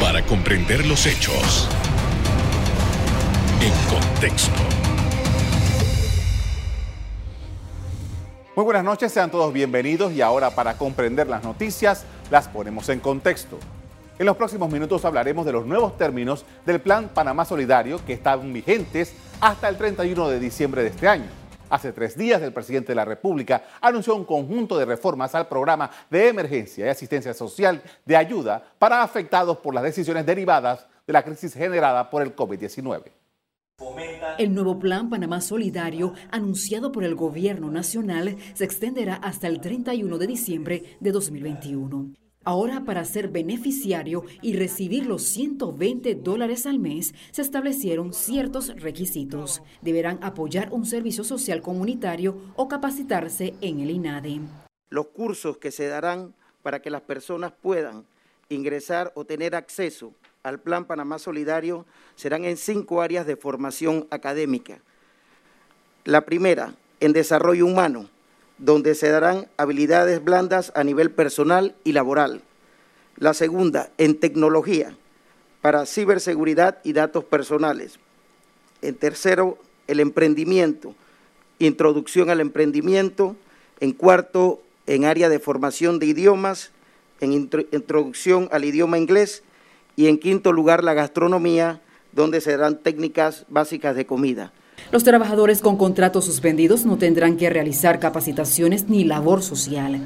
Para comprender los hechos en contexto. Muy buenas noches, sean todos bienvenidos y ahora para comprender las noticias las ponemos en contexto. En los próximos minutos hablaremos de los nuevos términos del Plan Panamá Solidario que están vigentes hasta el 31 de diciembre de este año. Hace tres días el presidente de la República anunció un conjunto de reformas al programa de emergencia y asistencia social de ayuda para afectados por las decisiones derivadas de la crisis generada por el COVID-19. El nuevo Plan Panamá Solidario, anunciado por el Gobierno Nacional, se extenderá hasta el 31 de diciembre de 2021. Ahora, para ser beneficiario y recibir los 120 dólares al mes, se establecieron ciertos requisitos. Deberán apoyar un servicio social comunitario o capacitarse en el INADE. Los cursos que se darán para que las personas puedan ingresar o tener acceso al Plan Panamá Solidario serán en cinco áreas de formación académica. La primera, en desarrollo humano, donde se darán habilidades blandas a nivel personal y laboral. La segunda, en tecnología, para ciberseguridad y datos personales. En tercero, el emprendimiento, introducción al emprendimiento. En cuarto, en área de formación de idiomas, en introducción al idioma inglés. Y en quinto lugar, la gastronomía, donde se darán técnicas básicas de comida. Los trabajadores con contratos suspendidos no tendrán que realizar capacitaciones ni labor social.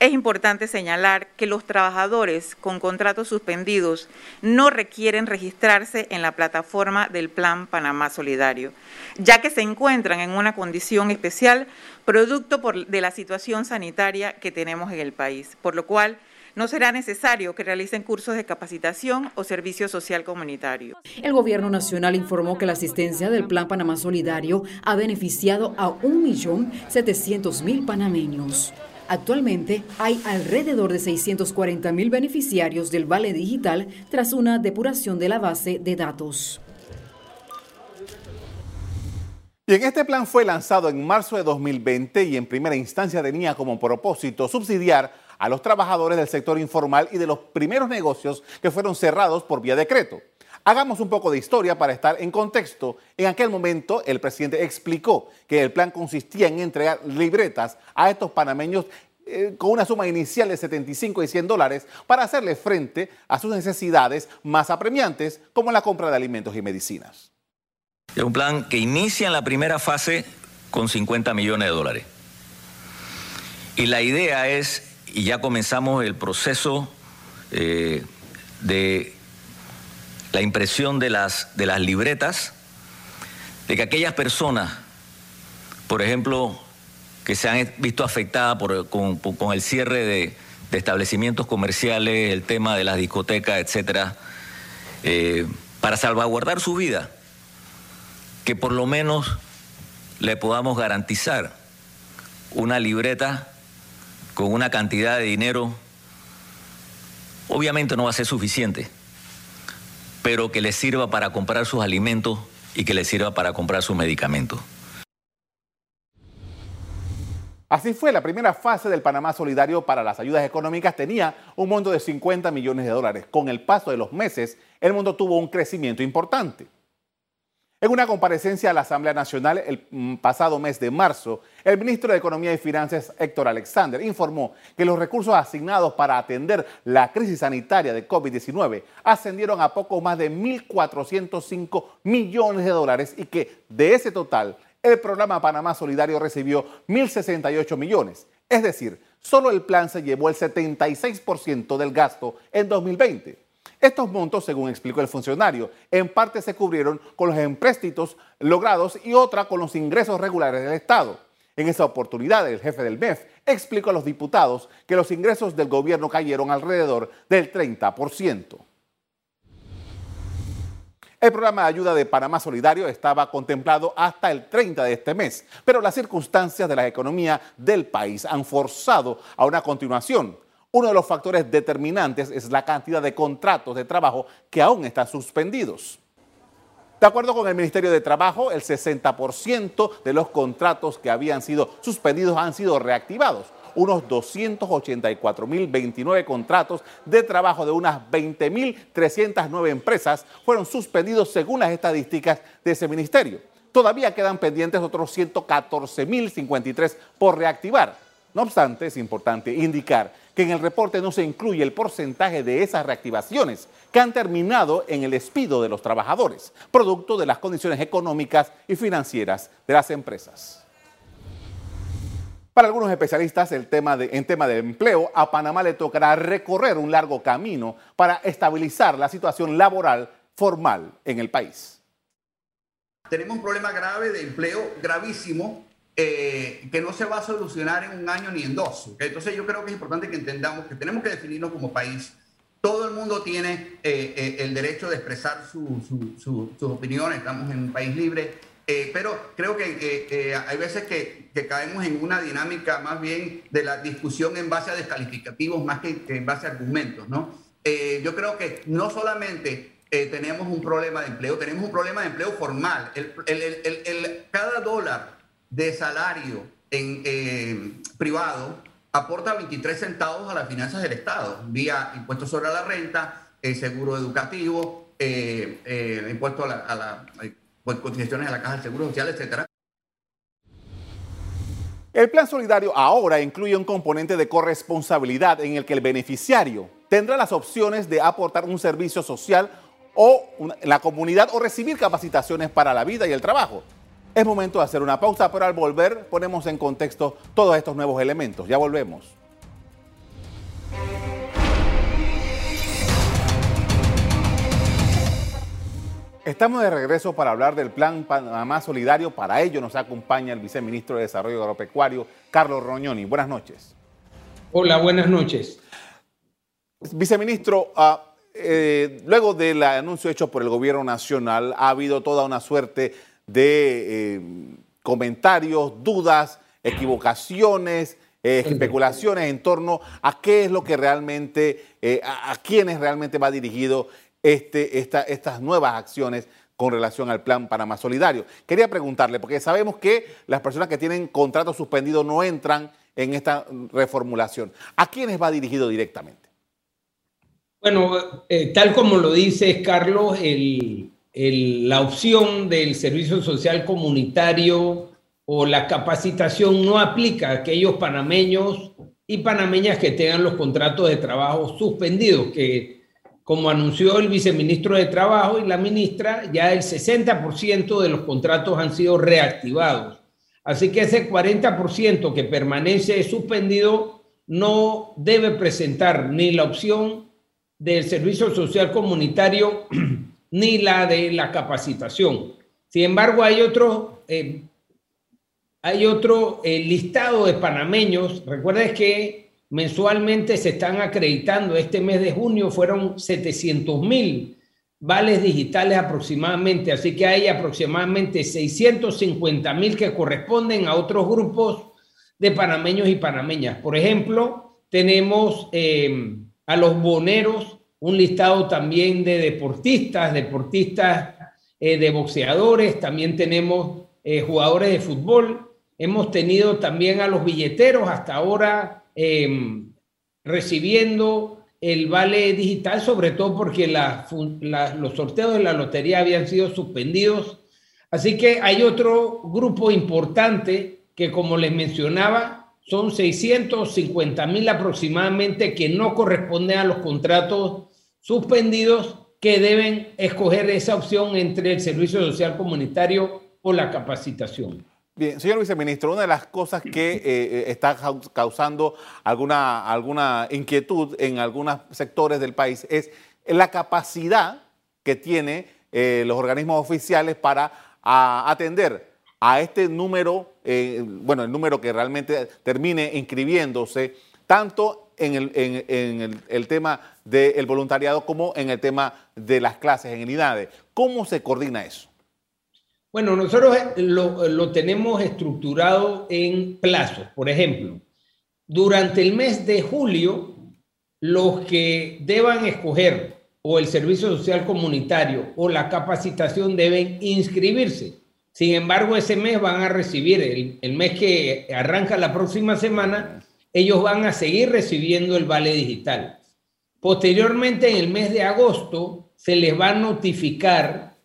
Es importante señalar que los trabajadores con contratos suspendidos no requieren registrarse en la plataforma del Plan Panamá Solidario, ya que se encuentran en una condición especial producto de la situación sanitaria que tenemos en el país, por lo cual no será necesario que realicen cursos de capacitación o servicio social comunitario. El Gobierno Nacional informó que la asistencia del Plan Panamá Solidario ha beneficiado a 1.700.000 panameños. Actualmente hay alrededor de 640.000 beneficiarios del Vale Digital tras una depuración de la base de datos. Bien, este plan fue lanzado en marzo de 2020 y en primera instancia tenía como propósito subsidiar a los trabajadores del sector informal y de los primeros negocios que fueron cerrados por vía decreto. Hagamos un poco de historia para estar en contexto. En aquel momento, el presidente explicó que el plan consistía en entregar libretas a estos panameños eh, con una suma inicial de 75 y 100 dólares para hacerle frente a sus necesidades más apremiantes, como la compra de alimentos y medicinas. Es un plan que inicia en la primera fase con 50 millones de dólares. Y la idea es y ya comenzamos el proceso eh, de la impresión de las, de las libretas, de que aquellas personas, por ejemplo, que se han visto afectadas por, con, el cierre de, establecimientos comerciales, el tema de las discotecas, etcétera, eh, para salvaguardar su vida, que por lo menos le podamos garantizar una libreta con una cantidad de dinero, obviamente no va a ser suficiente, pero que les sirva para comprar sus alimentos y que les sirva para comprar sus medicamentos. Así fue, la primera fase del Panamá Solidario para las ayudas económicas tenía un monto de 50 millones de dólares. Con el paso de los meses, el mundo tuvo un crecimiento importante. En una comparecencia a la Asamblea Nacional el mm, pasado mes de marzo, el ministro de Economía y Finanzas, Héctor Alexander, informó que los recursos asignados para atender la crisis sanitaria de COVID-19 ascendieron a poco más de 1.405 millones de dólares y que de ese total, el programa Panamá Solidario recibió 1.068 millones. Es decir, solo el plan se llevó el 76% del gasto en 2020. Estos montos, según explicó el funcionario, en parte se cubrieron con los empréstitos logrados y otra con los ingresos regulares del Estado. En esa oportunidad, el jefe del MEF explicó a los diputados que los ingresos del gobierno cayeron alrededor del 30%. El programa de ayuda de Panamá Solidario estaba contemplado hasta el 30 de este mes, pero las circunstancias de la economía del país han forzado a una continuación. Uno de los factores determinantes es la cantidad de contratos de trabajo que aún están suspendidos. De acuerdo con el Ministerio de Trabajo, el 60% de los contratos que habían sido suspendidos han sido reactivados. unos 284.029 contratos de trabajo de unas 20.309 empresas fueron suspendidos según las estadísticas de ese ministerio. Todavía quedan pendientes otros 114.053 por reactivar. No obstante, es importante indicar que en el reporte no se incluye el porcentaje de esas reactivaciones que han terminado en el despido de los trabajadores, producto de las condiciones económicas y financieras de las empresas. Para algunos especialistas el tema de, en tema de empleo, a Panamá le tocará recorrer un largo camino para estabilizar la situación laboral formal en el país. Tenemos un problema grave de empleo, gravísimo, eh, que no se va a solucionar en un año ni en dos. Entonces yo creo que es importante que entendamos que tenemos que definirnos como país. Todo el mundo tiene eh, eh, el derecho de expresar sus opiniones, estamos en un país libre, pero creo que hay veces que, que, caemos en una dinámica más bien de la discusión en base a descalificativos más que, en base a argumentos. ¿no? yo creo que no solamente tenemos un problema de empleo, tenemos un problema de empleo formal. El, el, el, cada dólar de salario en eh, privado aporta 23 centavos a las finanzas del Estado, vía impuestos sobre la renta, eh, seguro educativo, eh, eh impuesto a la, a la pues, a la caja del seguro social, etcétera. El plan solidario ahora incluye un componente de corresponsabilidad en el que el beneficiario tendrá las opciones de aportar un servicio social o la comunidad o recibir capacitaciones para la vida y el trabajo. Es momento de hacer una pausa, pero al volver ponemos en contexto todos estos nuevos elementos. Ya volvemos. Estamos de regreso para hablar del Plan Panamá Solidario. Para ello nos acompaña el viceministro de Desarrollo Agropecuario, Carlos Roñoni. Buenas noches. Hola, buenas noches. Viceministro, ah, eh, luego del anuncio hecho por el gobierno nacional, ha habido toda una suerte de eh, comentarios, dudas, equivocaciones, eh, especulaciones en torno a qué es lo que realmente, eh, a, quiénes realmente va dirigido este, estas nuevas acciones con relación al plan Panamá Solidario. Quería preguntarle, porque sabemos que las personas que tienen contrato suspendido no entran en esta reformulación. ¿A quiénes va dirigido directamente? Bueno, tal como lo dice Carlos, el, la opción del servicio social comunitario o la capacitación no aplica a aquellos panameños y panameñas que tengan los contratos de trabajo suspendidos, que como anunció el viceministro de Trabajo y la ministra, ya el 60% de los contratos han sido reactivados. Así que ese 40% que permanece suspendido no debe presentar ni la opción del servicio social comunitario ni la de la capacitación. Sin embargo, hay otro, eh, hay otro eh, listado de panameños. Recuerden que mensualmente se están acreditando. Este mes de junio fueron 700 mil vales digitales aproximadamente. Así que hay aproximadamente 650 mil que corresponden a otros grupos de panameños y panameñas. Por ejemplo, tenemos eh, a los boneros un listado también de deportistas, deportistas eh, de boxeadores, también tenemos eh, jugadores de fútbol, hemos tenido también a los billeteros hasta ahora em, recibiendo el vale digital, sobre todo porque los sorteos de la lotería habían sido suspendidos. Así que hay otro grupo importante que, como les mencionaba, son 650 mil aproximadamente que no corresponden a los contratos suspendidos que deben escoger esa opción entre el servicio social comunitario o la capacitación. Bien, señor viceministro, una de las cosas que eh, eh, está causando alguna, alguna inquietud en algunos sectores del país es la capacidad que tienen eh, los organismos oficiales para atender a este número, bueno, el número que realmente termine inscribiéndose, tanto en el, en, el, tema del voluntariado como en el tema de las clases en el INADE. ¿Cómo se coordina eso? Bueno, nosotros lo, lo tenemos estructurado en plazos. Por ejemplo, durante el mes de julio, los que deban escoger o el servicio social comunitario o la capacitación deben inscribirse. Sin embargo, ese mes van a recibir, el, el mes que arranca la próxima semana, ellos van a seguir recibiendo el vale digital. Posteriormente, en el mes de agosto, se les va a notificar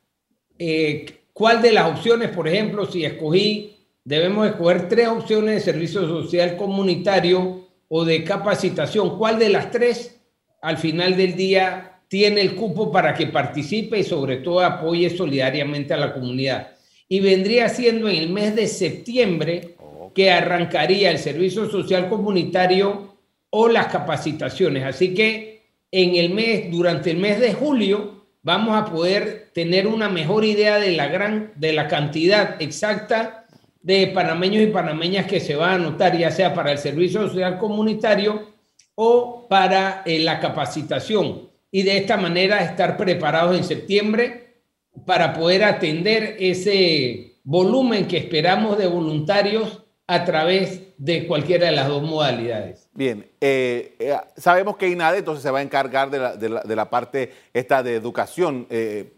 eh, cuál de las opciones, por ejemplo, si escogí, debemos escoger tres opciones de servicio social comunitario o de capacitación, cuál de las tres al final del día tiene el cupo para que participe y sobre todo apoye solidariamente a la comunidad. Y vendría siendo en el mes de septiembre que arrancaría el servicio social comunitario o las capacitaciones. Así que en el mes, durante el mes de julio, vamos a poder tener una mejor idea de la gran, de la cantidad exacta de panameños y panameñas que se va a anotar, ya sea para el servicio social comunitario o para eh, la capacitación. Y de esta manera estar preparados en septiembre para poder atender ese volumen que esperamos de voluntarios a través de cualquiera de las dos modalidades. Bien, eh, eh, sabemos que INADE entonces se va a encargar de la, parte esta de educación eh,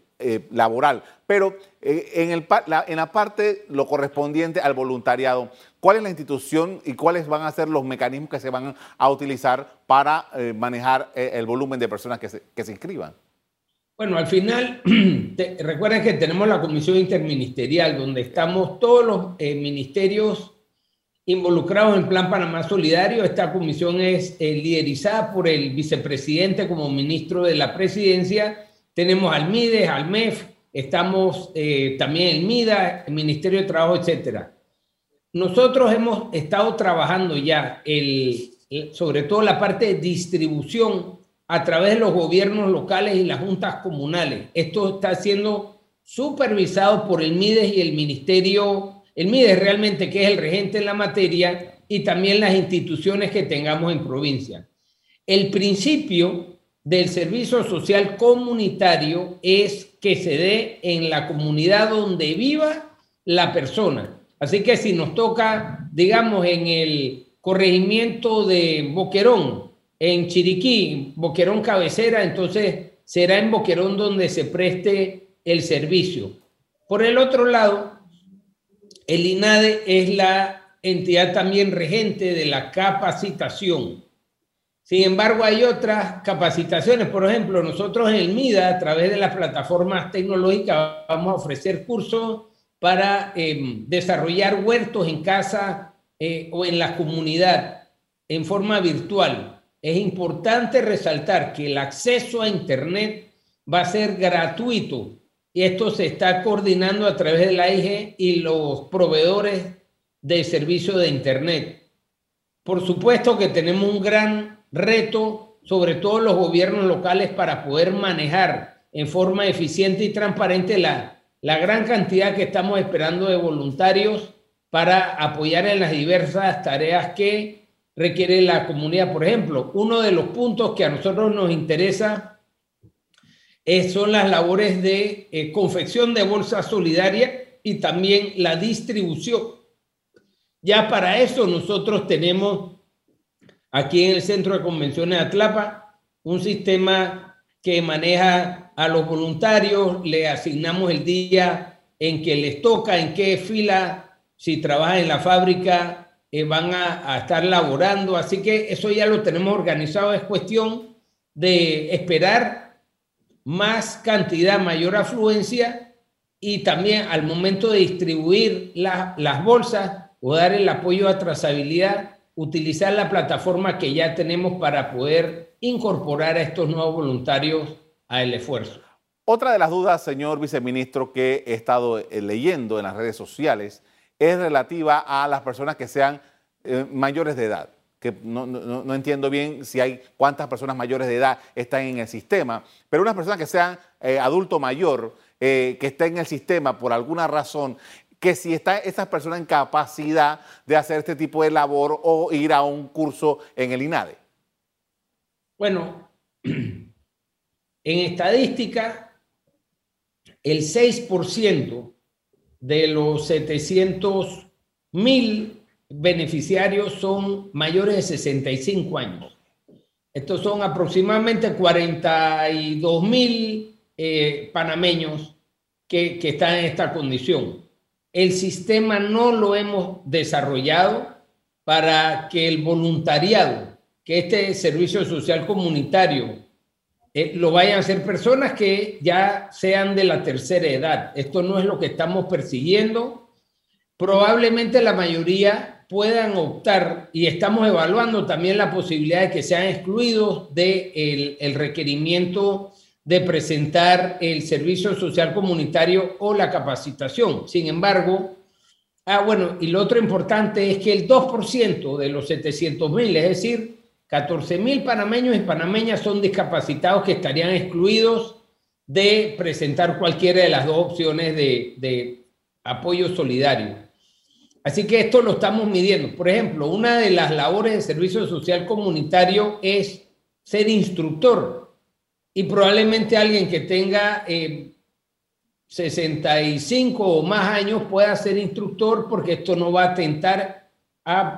laboral, pero en, el, la, en la parte lo correspondiente al voluntariado, ¿cuál es la institución y cuáles van a ser los mecanismos que se van a utilizar para manejar el volumen de personas que se, que se inscriban? Bueno, al final, recuerden que tenemos la comisión interministerial donde estamos todos los ministerios involucrados en Plan Panamá Solidario. Esta comisión es eh, liderizada por el vicepresidente como ministro de la presidencia. Tenemos al MIDES, al MEF, estamos eh, también el MIDA, el Ministerio de Trabajo, etcétera. Nosotros hemos estado trabajando ya el, sobre todo la parte de distribución a través de los gobiernos locales y las juntas comunales. Esto está siendo supervisado por el MIDES y el Ministerio el MIDE realmente que es el regente en la materia y también las instituciones que tengamos en provincia. El principio del servicio social comunitario es que se dé en la comunidad donde viva la persona. Así que si nos toca, digamos, en el corregimiento de Boquerón, en Chiriquí, Boquerón cabecera, entonces será en Boquerón donde se preste el servicio. Por el otro lado, el INADE es la entidad también regente de la capacitación. Sin embargo, hay otras capacitaciones. Por ejemplo, nosotros en el MIDA, a través de las plataformas tecnológicas, vamos a ofrecer cursos para em, desarrollar huertos en casa eh, o en la comunidad en forma virtual. Es importante resaltar que el acceso a Internet va a ser gratuito y esto se está coordinando a través de la y los proveedores de servicio de Internet. Por supuesto que tenemos un gran reto, sobre todo los gobiernos locales, para poder manejar en forma eficiente y transparente la, la gran cantidad que estamos esperando de voluntarios para apoyar en las diversas tareas que requiere la comunidad. Por ejemplo, uno de los puntos que a nosotros nos interesa son las labores de eh, confección de bolsa solidaria y también la distribución. Ya para eso nosotros tenemos aquí en el Centro de Convenciones de Atlapa un sistema que maneja a los voluntarios, le asignamos el día en que les toca, en qué fila, si trabajan en la fábrica, eh, van a estar laborando. Así que eso ya lo tenemos organizado. Es cuestión de esperar más cantidad, mayor afluencia y también al momento de distribuir las bolsas o dar el apoyo a trazabilidad, utilizar la plataforma que ya tenemos para poder incorporar a estos nuevos voluntarios al esfuerzo. Otra de las dudas, señor viceministro, que he estado eh, leyendo en las redes sociales es relativa a las personas que sean eh, mayores de edad que no, entiendo bien si hay cuántas personas mayores de edad están en el sistema, pero unas personas que sean eh, adulto mayor, eh, que estén en el sistema por alguna razón, que si está esas personas en capacidad de hacer este tipo de labor o ir a un curso en el INADE. Bueno, en estadística, el 6% de los 700 mil beneficiarios son mayores de 65 años. Estos son aproximadamente 42 mil eh, panameños que, están en esta condición. El sistema no lo hemos desarrollado para que el voluntariado, que este servicio social comunitario, eh, lo vayan a hacer personas que ya sean de la tercera edad. Esto no es lo que estamos persiguiendo. Probablemente la mayoría puedan optar y estamos evaluando también la posibilidad de que sean excluidos del el requerimiento de presentar el servicio social comunitario o la capacitación. Sin embargo, ah, bueno, y lo otro importante es que el 2% de los 700 mil, es decir, 14 mil panameños y panameñas son discapacitados que estarían excluidos de presentar cualquiera de las dos opciones de, de apoyo solidario. Así que esto lo estamos midiendo. Por ejemplo, una de las labores de servicio social comunitario es ser instructor y probablemente alguien que tenga 65 eh, o más años pueda ser instructor porque esto no va a atentar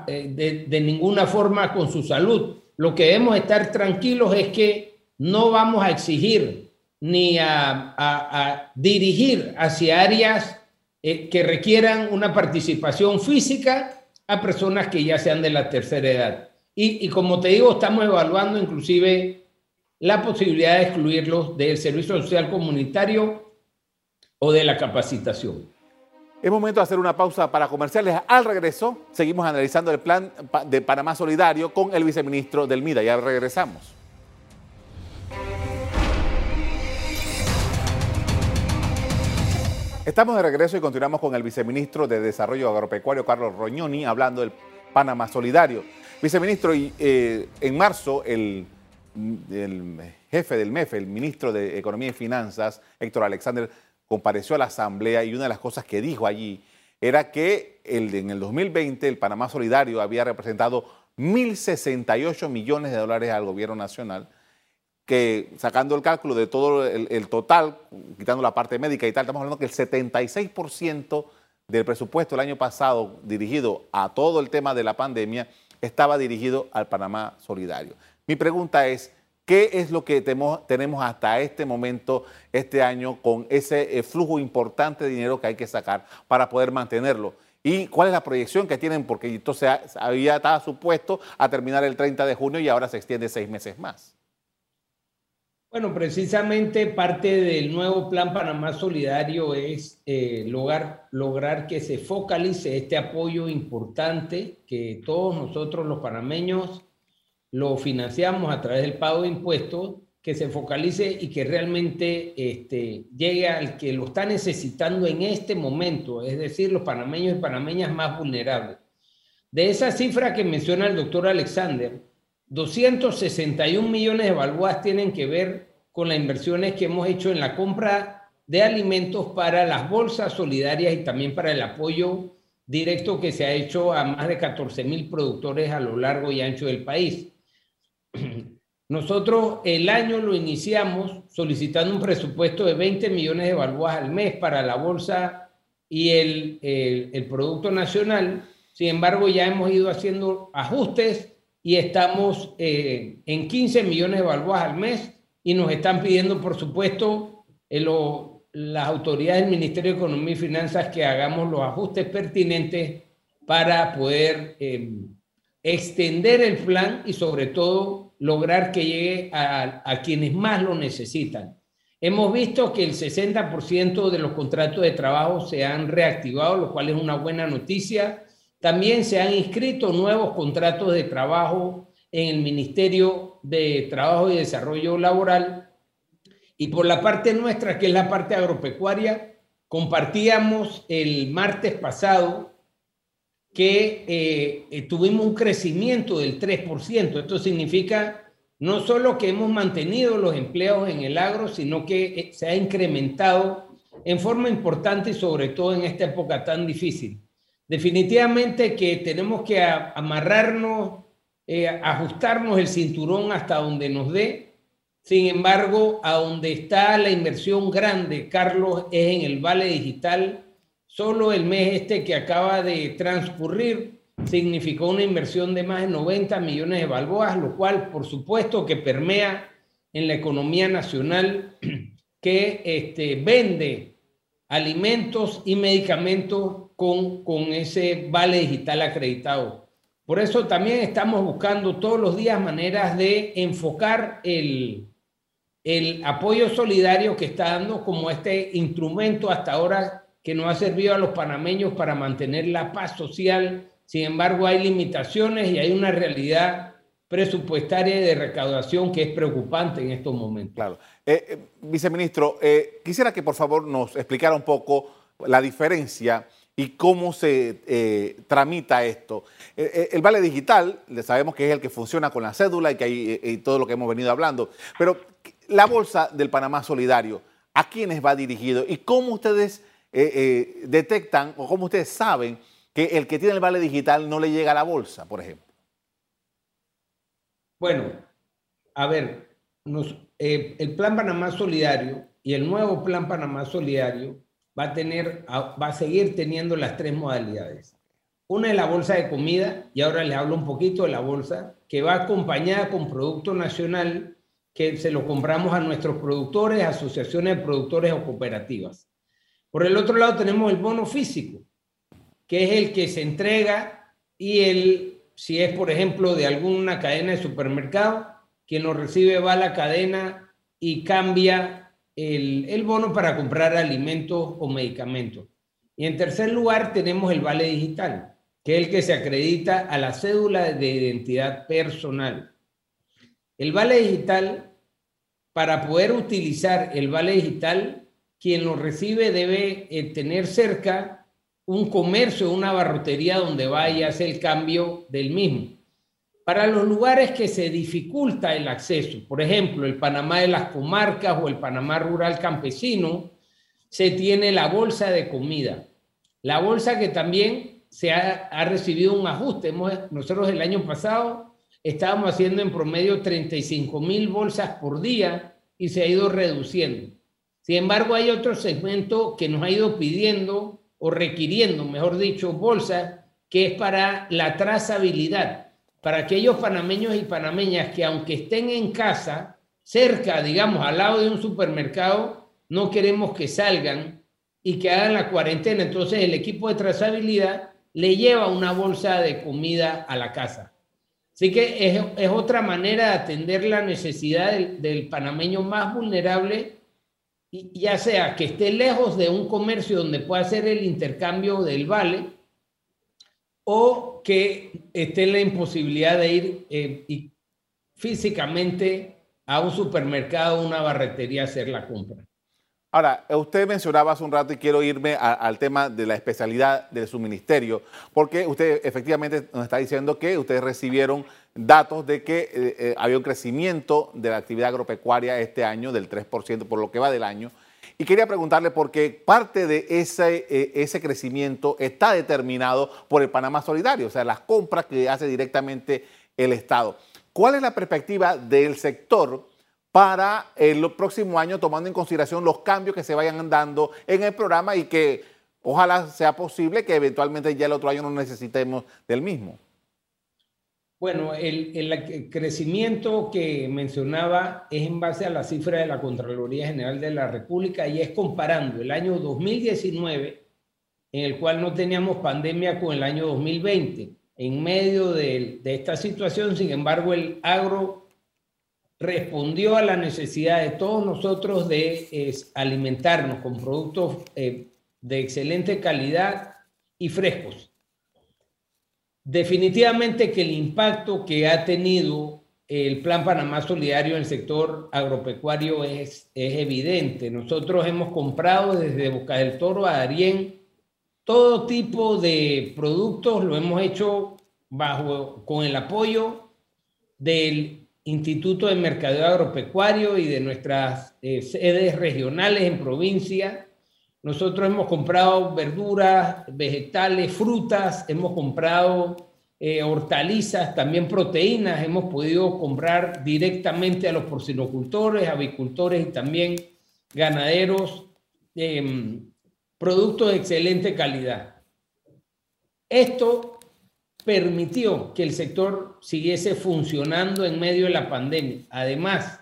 eh, de, ninguna forma con su salud. Lo que debemos estar tranquilos es que no vamos a exigir ni a, dirigir hacia áreas eh, que requieran una participación física a personas que ya sean de la tercera edad. Y, y como te digo, estamos evaluando inclusive la posibilidad de excluirlos del servicio social comunitario o de la capacitación. Es momento de hacer una pausa para comerciales. Al regreso, seguimos analizando el plan de Panamá Solidario con el viceministro del MIDA. Ya regresamos. Estamos de regreso y continuamos con el viceministro de Desarrollo Agropecuario, Carlos Roñoni, hablando del Panamá Solidario. Viceministro, eh, en marzo el jefe del MEF, el ministro de Economía y Finanzas, Héctor Alexander, compareció a la Asamblea y una de las cosas que dijo allí era que el, en el 2020 el Panamá Solidario había representado 1.068 millones de dólares al gobierno nacional, que sacando el cálculo de todo el, total, quitando la parte médica y tal, estamos hablando que el 76% del presupuesto el año pasado dirigido a todo el tema de la pandemia estaba dirigido al Panamá Solidario. Mi pregunta es, ¿qué es lo que tenemos hasta este momento, este año, con ese eh, flujo importante de dinero que hay que sacar para poder mantenerlo? ¿Y cuál es la proyección que tienen? Porque entonces había estaba supuesto a terminar el 30 de junio y ahora se extiende seis meses más. Bueno, precisamente parte del nuevo Plan Panamá Solidario es eh, lograr, que se focalice este apoyo importante que todos nosotros los panameños lo financiamos a través del pago de impuestos, que se focalice y que realmente este, llegue al que lo está necesitando en este momento, es decir, los panameños y panameñas más vulnerables. De esa cifra que menciona el doctor Alexander, 261 millones de balboas tienen que ver con las inversiones que hemos hecho en la compra de alimentos para las bolsas solidarias y también para el apoyo directo que se ha hecho a más de 14 mil productores a lo largo y ancho del país. Nosotros el año lo iniciamos solicitando un presupuesto de 20 millones de balboas al mes para la bolsa y el, el, Producto Nacional. Sin embargo, ya hemos ido haciendo ajustes y estamos eh, en 15 millones de balboas al mes y nos están pidiendo, por supuesto, eh, las autoridades del Ministerio de Economía y Finanzas que hagamos los ajustes pertinentes para poder eh, extender el plan y sobre todo lograr que llegue a, quienes más lo necesitan. Hemos visto que el 60% de los contratos de trabajo se han reactivado, lo cual es una buena noticia. También se han inscrito nuevos contratos de trabajo en el Ministerio de Trabajo y Desarrollo Laboral. Y por la parte nuestra, que es la parte agropecuaria, compartíamos el martes pasado que eh, tuvimos un crecimiento del 3%. Esto significa no solo que hemos mantenido los empleos en el agro, sino que eh, se ha incrementado en forma importante y sobre todo en esta época tan difícil. Definitivamente que tenemos que amarrarnos, ajustarnos el cinturón hasta donde nos dé. Sin embargo, a donde está la inversión grande, Carlos, es en el Vale Digital Solo el mes este que acaba de transcurrir significó una inversión de más de 90 millones de balboas, lo cual por supuesto que permea en la economía nacional que este, vende alimentos y medicamentos con, con ese vale digital acreditado. Por eso también estamos buscando todos los días maneras de enfocar el, el apoyo solidario que está dando como este instrumento hasta ahora que nos ha servido a los panameños para mantener la paz social. Sin embargo, hay limitaciones y hay una realidad presupuestaria de recaudación que es preocupante en estos momentos. Claro. Eh, eh, viceministro, eh, quisiera que por favor nos explicara un poco la diferencia y cómo se tramita esto. el vale digital, sabemos que es el que funciona con la cédula y que hay todo lo que hemos venido hablando, pero la bolsa del Panamá Solidario, ¿a quiénes va dirigido y cómo ustedes detectan o cómo ustedes saben que el que tiene el vale digital no le llega a la bolsa, por ejemplo? Bueno, a ver, eh, el Plan Panamá Solidario y el nuevo Plan Panamá Solidario va a, tener, va a seguir teniendo las tres modalidades. Una es la bolsa de comida, y ahora les hablo un poquito de la bolsa, que va acompañada con producto nacional que se lo compramos a nuestros productores, asociaciones de productores o cooperativas. Por el otro lado tenemos el bono físico, que es el que se entrega y el si es, por ejemplo, de alguna cadena de supermercado, quien lo recibe va a la cadena y cambia el, bono para comprar alimentos o medicamentos. Y en tercer lugar tenemos el vale digital, que es el que se acredita a la cédula de identidad personal. El vale digital, para poder utilizar el vale digital, quien lo recibe debe eh, tener cerca un comercio, una barrotería donde vaya a hacer el cambio del mismo. Para los lugares que se dificulta el acceso, por ejemplo, el Panamá de las comarcas o el Panamá rural campesino, se tiene la bolsa de comida. La bolsa que también se ha, recibido un ajuste. nosotros el año pasado estábamos haciendo en promedio 35 mil bolsas por día y se ha ido reduciendo. Sin embargo, hay otro segmento que nos ha ido pidiendo o requiriendo, mejor dicho, bolsa, que es para la trazabilidad, para aquellos panameños y panameñas que aunque estén en casa, cerca, digamos, al lado de un supermercado, no queremos que salgan y que hagan la cuarentena. Entonces el equipo de trazabilidad le lleva una bolsa de comida a la casa. Así que es, otra manera de atender la necesidad del, del panameño más vulnerable ya sea que esté lejos de un comercio donde pueda hacer el intercambio del vale o que esté la imposibilidad de ir eh, físicamente a un supermercado o una barretería a hacer la compra. Ahora, usted mencionaba hace un rato y quiero irme al tema de la especialidad de su ministerio, porque usted efectivamente nos está diciendo que ustedes recibieron datos de que eh, eh, había un crecimiento de la actividad agropecuaria este año del 3% por lo que va del año. Y quería preguntarle porque parte de ese, eh, ese crecimiento está determinado por el Panamá Solidario, o sea, las compras que hace directamente el Estado. ¿Cuál es la perspectiva del sector? para el próximo año, tomando en consideración los cambios que se vayan dando en el programa y que ojalá sea posible que eventualmente ya el otro año no necesitemos del mismo. Bueno, el, crecimiento que mencionaba es en base a la cifra de la Contraloría General de la República y es comparando el año 2019, en el cual no teníamos pandemia, con el año 2020. En medio de, de esta situación, sin embargo, el agro respondió a la necesidad de todos nosotros de alimentarnos con productos eh, de excelente calidad y frescos. Definitivamente que el impacto que ha tenido el Plan Panamá Solidario en el sector agropecuario es, es evidente. Nosotros hemos comprado desde Boca del Toro a Darién todo tipo de productos, lo hemos hecho bajo, con el apoyo del Instituto de Mercadeo Agropecuario y de nuestras eh, sedes regionales en provincia. Nosotros hemos comprado verduras, vegetales, frutas, hemos comprado eh, hortalizas, también proteínas, hemos podido comprar directamente a los porcinocultores, avicultores y también ganaderos em, productos de excelente calidad. Esto permitió que el sector siguiese funcionando en medio de la pandemia. Además,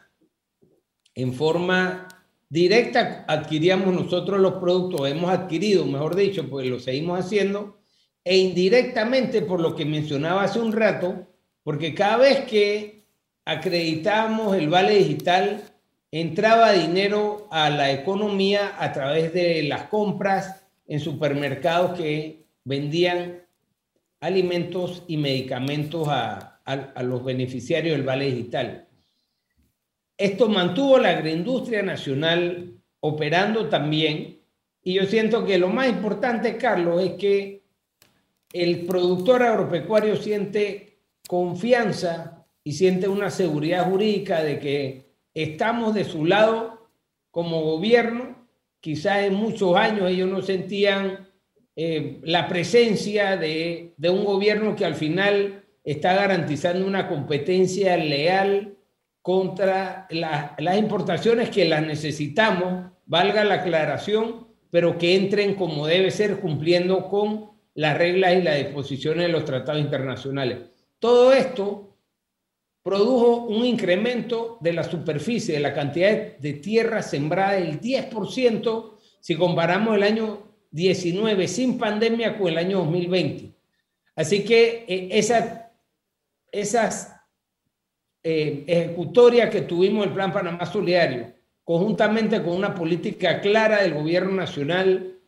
en forma directa adquiríamos nosotros los productos, hemos adquirido, mejor dicho, pues lo seguimos haciendo e indirectamente por lo que mencionaba hace un rato, porque cada vez que acreditábamos el vale digital, entraba dinero a la economía a través de las compras en supermercados que vendían alimentos y medicamentos a, los beneficiarios del vale digital. Esto mantuvo la agroindustria nacional operando también y yo siento que lo más importante, Carlos, es que el productor agropecuario siente confianza y siente una seguridad jurídica de que estamos de su lado como gobierno. Quizás en muchos años ellos no sentían eh, la presencia de, un gobierno que al final está garantizando una competencia leal contra las importaciones que las necesitamos, valga la aclaración, pero que entren como debe ser cumpliendo con las reglas y las disposiciones de los tratados internacionales. Todo esto produjo un incremento de la superficie, de la cantidad de tierra sembrada del 10% si comparamos el año 19 sin pandemia con el año 2020. Así que eh, esa, esas eh, ejecutorias que tuvimos el Plan Panamá Solidario, conjuntamente con una política clara del gobierno nacional,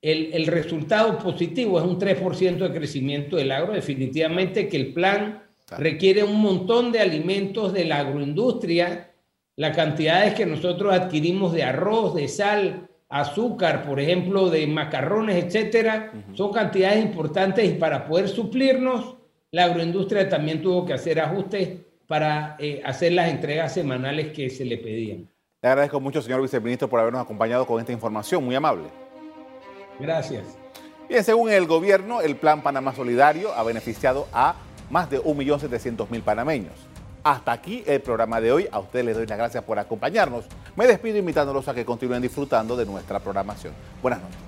el, el resultado positivo es un 3% de crecimiento del agro. Definitivamente que el plan requiere un montón de alimentos de la agroindustria, las cantidades que nosotros adquirimos de arroz, de sal, azúcar, por ejemplo, de macarrones, etcétera, son cantidades importantes y para poder suplirnos, la agroindustria también tuvo que hacer ajustes para eh, hacer las entregas semanales que se le pedían. Le agradezco mucho, señor viceministro, por habernos acompañado con esta información, muy amable. Gracias. Bien, según el gobierno, el Plan Panamá Solidario ha beneficiado a más de 1.700.000 panameños. Hasta aquí el programa de hoy. A ustedes les doy las gracias por acompañarnos. Me despido invitándolos a que continúen disfrutando de nuestra programación. Buenas noches.